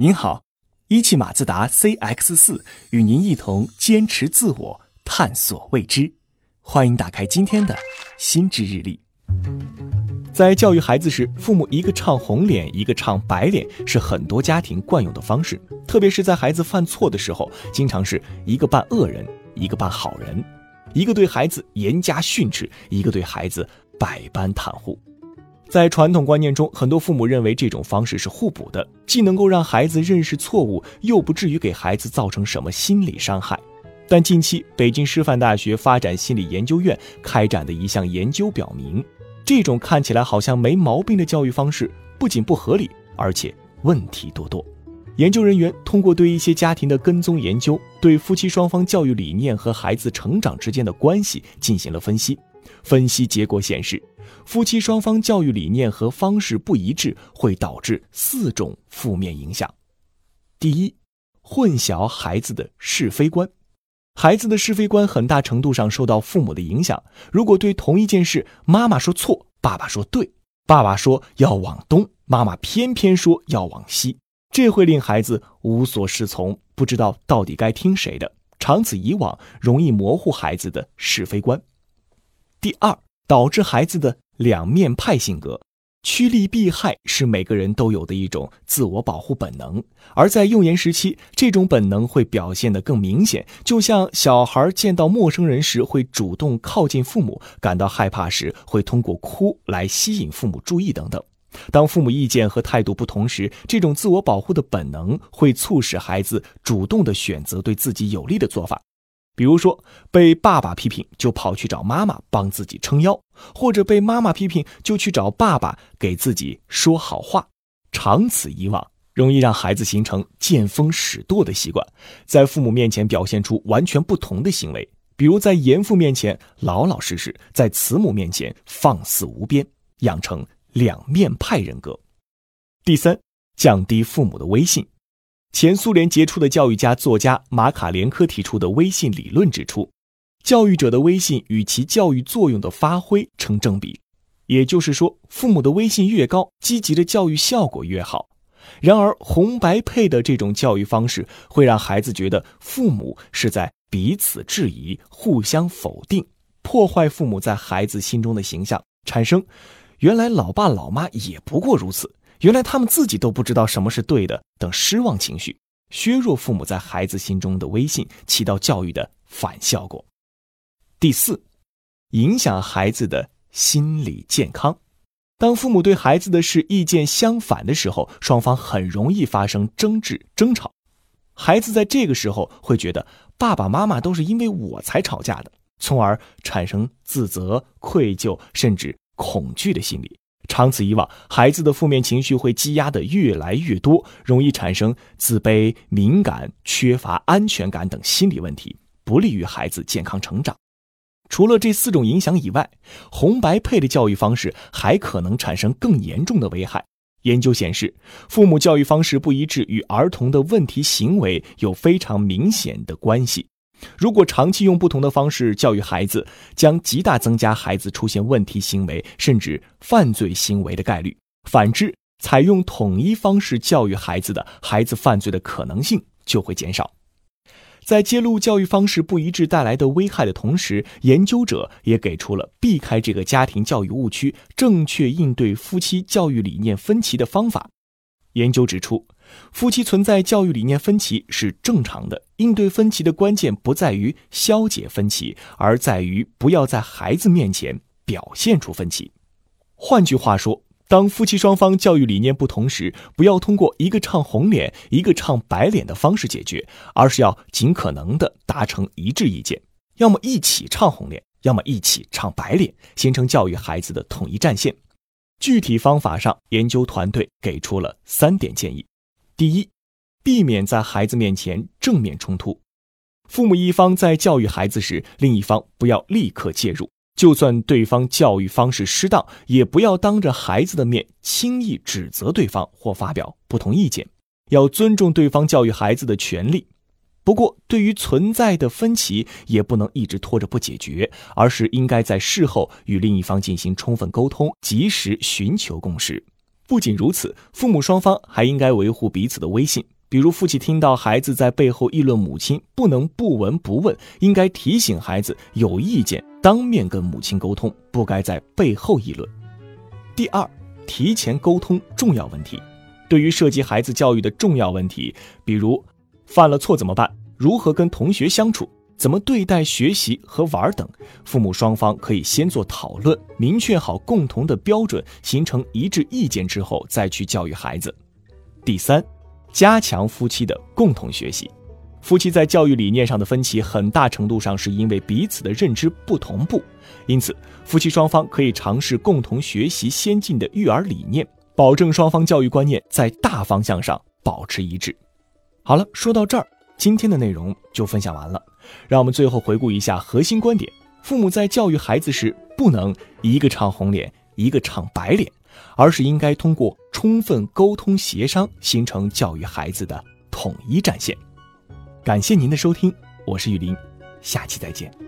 您好，一汽马自达 CX 四与您一同坚持自我，探索未知。欢迎打开今天的心智日历。在教育孩子时，父母一个唱红脸，一个唱白脸，是很多家庭惯用的方式。特别是在孩子犯错的时候，经常是一个扮恶人，一个扮好人，一个对孩子严加训斥，一个对孩子百般袒护。在传统观念中，很多父母认为这种方式是互补的，既能够让孩子认识错误，又不至于给孩子造成什么心理伤害。但近期，北京师范大学发展心理研究院开展的一项研究表明，这种看起来好像没毛病的教育方式，不仅不合理，而且问题多多。研究人员通过对一些家庭的跟踪研究，对夫妻双方教育理念和孩子成长之间的关系进行了分析。分析结果显示。夫妻双方教育理念和方式不一致，会导致四种负面影响。第一，混淆孩子的是非观。孩子的是非观很大程度上受到父母的影响。如果对同一件事，妈妈说错，爸爸说对，爸爸说要往东，妈妈偏偏说要往西，这会令孩子无所适从，不知道到底该听谁的。长此以往，容易模糊孩子的是非观。第二。导致孩子的两面派性格，趋利避害是每个人都有的一种自我保护本能，而在幼年时期，这种本能会表现得更明显。就像小孩见到陌生人时会主动靠近父母，感到害怕时会通过哭来吸引父母注意等等。当父母意见和态度不同时，这种自我保护的本能会促使孩子主动地选择对自己有利的做法。比如说，被爸爸批评就跑去找妈妈帮自己撑腰，或者被妈妈批评就去找爸爸给自己说好话。长此以往，容易让孩子形成见风使舵的习惯，在父母面前表现出完全不同的行为。比如在严父面前老老实实，在慈母面前放肆无边，养成两面派人格。第三，降低父母的威信。前苏联杰出的教育家、作家马卡连科提出的威信理论指出，教育者的威信与其教育作用的发挥成正比，也就是说，父母的威信越高，积极的教育效果越好。然而，红白配的这种教育方式会让孩子觉得父母是在彼此质疑、互相否定，破坏父母在孩子心中的形象，产生“原来老爸老妈也不过如此”。原来他们自己都不知道什么是对的等失望情绪，削弱父母在孩子心中的威信，起到教育的反效果。第四，影响孩子的心理健康。当父母对孩子的事意见相反的时候，双方很容易发生争执、争吵。孩子在这个时候会觉得爸爸妈妈都是因为我才吵架的，从而产生自责、愧疚甚至恐惧的心理。长此以往，孩子的负面情绪会积压的越来越多，容易产生自卑、敏感、缺乏安全感等心理问题，不利于孩子健康成长。除了这四种影响以外，红白配的教育方式还可能产生更严重的危害。研究显示，父母教育方式不一致与儿童的问题行为有非常明显的关系。如果长期用不同的方式教育孩子，将极大增加孩子出现问题行为甚至犯罪行为的概率。反之，采用统一方式教育孩子的孩子犯罪的可能性就会减少。在揭露教育方式不一致带来的危害的同时，研究者也给出了避开这个家庭教育误区、正确应对夫妻教育理念分歧的方法。研究指出。夫妻存在教育理念分歧是正常的，应对分歧的关键不在于消解分歧，而在于不要在孩子面前表现出分歧。换句话说，当夫妻双方教育理念不同时，不要通过一个唱红脸，一个唱白脸的方式解决，而是要尽可能的达成一致意见，要么一起唱红脸，要么一起唱白脸，形成教育孩子的统一战线。具体方法上，研究团队给出了三点建议。第一，避免在孩子面前正面冲突。父母一方在教育孩子时，另一方不要立刻介入。就算对方教育方式失当，也不要当着孩子的面轻易指责对方或发表不同意见。要尊重对方教育孩子的权利。不过，对于存在的分歧，也不能一直拖着不解决，而是应该在事后与另一方进行充分沟通，及时寻求共识。不仅如此，父母双方还应该维护彼此的威信。比如，父亲听到孩子在背后议论母亲，不能不闻不问，应该提醒孩子有意见当面跟母亲沟通，不该在背后议论。第二，提前沟通重要问题。对于涉及孩子教育的重要问题，比如犯了错怎么办，如何跟同学相处，怎么对待学习和玩等，父母双方可以先做讨论，明确好共同的标准，形成一致意见之后再去教育孩子。第三。加强夫妻的共同学习，夫妻在教育理念上的分歧，很大程度上是因为彼此的认知不同步。因此，夫妻双方可以尝试共同学习先进的育儿理念，保证双方教育观念在大方向上保持一致。好了，说到这儿，今天的内容就分享完了。让我们最后回顾一下核心观点：父母在教育孩子时，不能一个唱红脸，一个唱白脸。而是应该通过充分沟通协商，形成教育孩子的统一战线。感谢您的收听，我是雨林，下期再见。